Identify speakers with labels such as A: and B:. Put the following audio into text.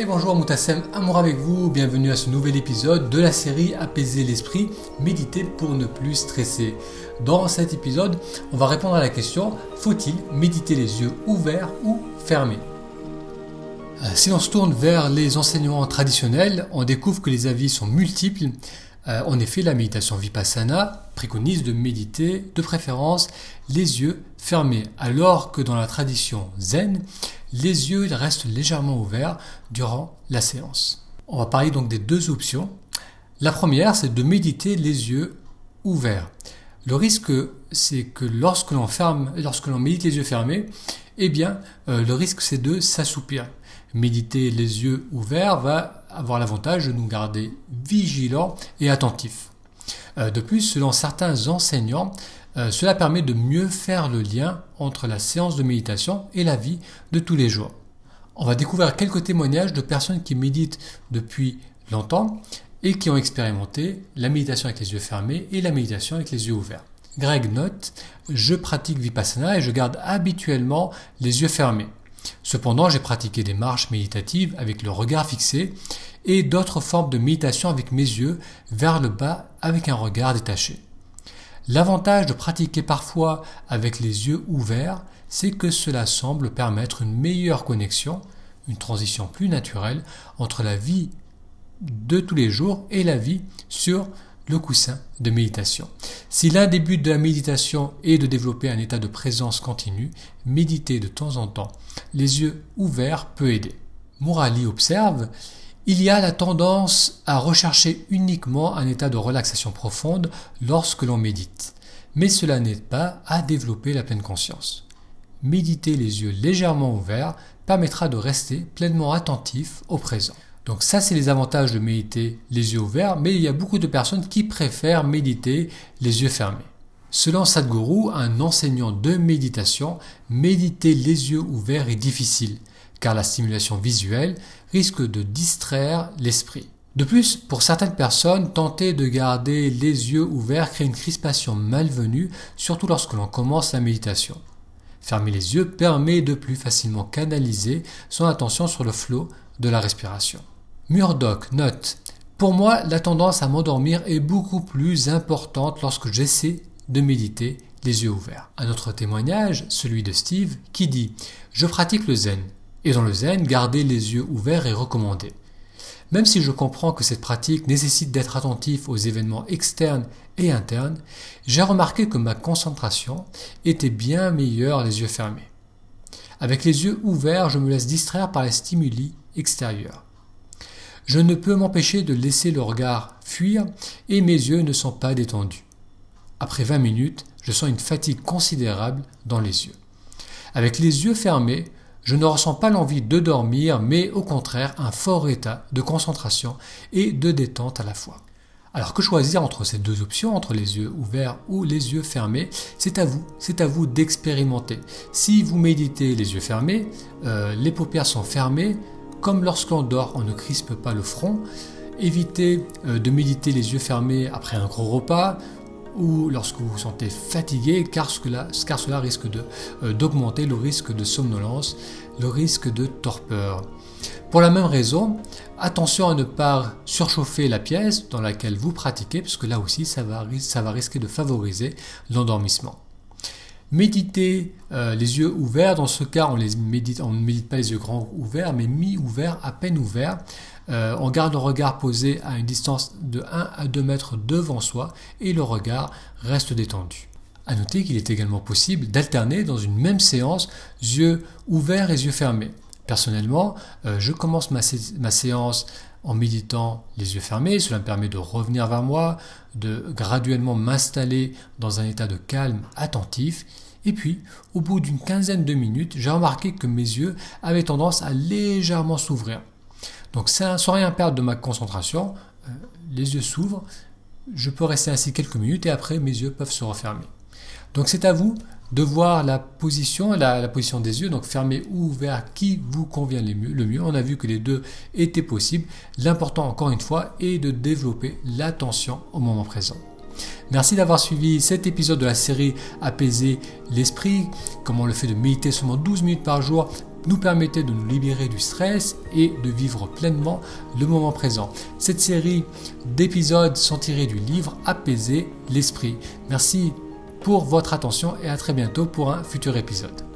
A: Et bonjour Moutassem, amour avec vous, bienvenue à ce nouvel épisode de la série Apaiser l'esprit, méditer pour ne plus stresser. Dans cet épisode, on va répondre à la question faut-il méditer les yeux ouverts ou fermés? Euh, Si l'on se tourne vers les enseignements traditionnels, on découvre que les avis sont multiples. Euh, en effet, la méditation vipassana préconise de méditer de préférence les yeux fermés, alors que dans la tradition zen, les yeux restent légèrement ouverts durant la séance. On va parler donc des deux options. La première, c'est de méditer les yeux ouverts. Le risque, c'est que lorsque l'on ferme, lorsque l'on médite les yeux fermés, eh bien, euh, le risque, c'est de s'assoupir. Méditer les yeux ouverts va avoir l'avantage de nous garder vigilants et attentifs. Euh, de plus, selon certains enseignants, euh, cela permet de mieux faire le lien entre la séance de méditation et la vie de tous les jours. On va découvrir quelques témoignages de personnes qui méditent depuis longtemps et qui ont expérimenté la méditation avec les yeux fermés et la méditation avec les yeux ouverts. Greg note Je pratique Vipassana et je garde habituellement les yeux fermés. Cependant, j'ai pratiqué des marches méditatives avec le regard fixé et d'autres formes de méditation avec mes yeux vers le bas avec un regard détaché. L'avantage de pratiquer parfois avec les yeux ouverts, c'est que cela semble permettre une meilleure connexion, une transition plus naturelle entre la vie de tous les jours et la vie sur le coussin de méditation. Si l'un des buts de la méditation est de développer un état de présence continue, méditer de temps en temps les yeux ouverts peut aider. Morali observe il y a la tendance à rechercher uniquement un état de relaxation profonde lorsque l'on médite, mais cela n'aide pas à développer la pleine conscience. Méditer les yeux légèrement ouverts permettra de rester pleinement attentif au présent. Donc ça, c'est les avantages de méditer les yeux ouverts, mais il y a beaucoup de personnes qui préfèrent méditer les yeux fermés. Selon Sadhguru, un enseignant de méditation, méditer les yeux ouverts est difficile, car la stimulation visuelle risque de distraire l'esprit. De plus, pour certaines personnes, tenter de garder les yeux ouverts crée une crispation malvenue, surtout lorsque l'on commence la méditation. Fermer les yeux permet de plus facilement canaliser son attention sur le flot de la respiration. Murdoch note Pour moi, la tendance à m'endormir est beaucoup plus importante lorsque j'essaie de méditer les yeux ouverts. Un autre témoignage, celui de Steve, qui dit Je pratique le zen. Et dans le zen, garder les yeux ouverts est recommandé. Même si je comprends que cette pratique nécessite d'être attentif aux événements externes et internes, j'ai remarqué que ma concentration était bien meilleure les yeux fermés. Avec les yeux ouverts, je me laisse distraire par les stimuli extérieurs. Je ne peux m'empêcher de laisser le regard fuir et mes yeux ne sont pas détendus. Après 20 minutes, je sens une fatigue considérable dans les yeux. Avec les yeux fermés, je ne ressens pas l'envie de dormir, mais au contraire un fort état de concentration et de détente à la fois. Alors que choisir entre ces deux options, entre les yeux ouverts ou les yeux fermés? C'est à vous, c'est à vous d'expérimenter. Si vous méditez les yeux fermés, euh, les paupières sont fermées, comme lorsqu'on dort, on ne crispe pas le front. Évitez euh, de méditer les yeux fermés après un gros repas ou lorsque vous vous sentez fatigué, car, cela risque euh, d'augmenter le risque de somnolence, le risque de torpeur. Pour la même raison, attention à ne pas surchauffer la pièce dans laquelle vous pratiquez, parce que là aussi, ça va, risquer de favoriser l'endormissement. Méditer euh, les yeux ouverts, dans ce cas, on ne médite pas les yeux grands ouverts, mais mi-ouverts, à peine ouverts. Euh, on garde le regard posé à une distance de 1 à 2 mètres devant soi et le regard reste détendu. A noter qu'il est également possible d'alterner dans une même séance yeux ouverts et yeux fermés. Personnellement, euh, je commence ma séance en méditant les yeux fermés, cela me permet de revenir vers moi, de graduellement m'installer dans un état de calme attentif, et puis, au bout d'une quinzaine de minutes, j'ai remarqué que mes yeux avaient tendance à légèrement s'ouvrir. Donc sans rien perdre de ma concentration, euh, les yeux s'ouvrent, je peux rester ainsi quelques minutes et après mes yeux peuvent se refermer. Donc c'est à vous de voir la position, la, position des yeux, donc fermés ou ouverts, qui vous convient le mieux, le mieux. On a vu que les deux étaient possibles. L'important, encore une fois, est de développer l'attention au moment présent. Merci d'avoir suivi cet épisode de la série Apaiser l'esprit, comment le fait de méditer seulement 12 minutes par jour nous permettait de nous libérer du stress et de vivre pleinement le moment présent. Cette série d'épisodes sont tirés du livre Apaiser l'esprit. Merci pour votre attention et à très bientôt pour un futur épisode.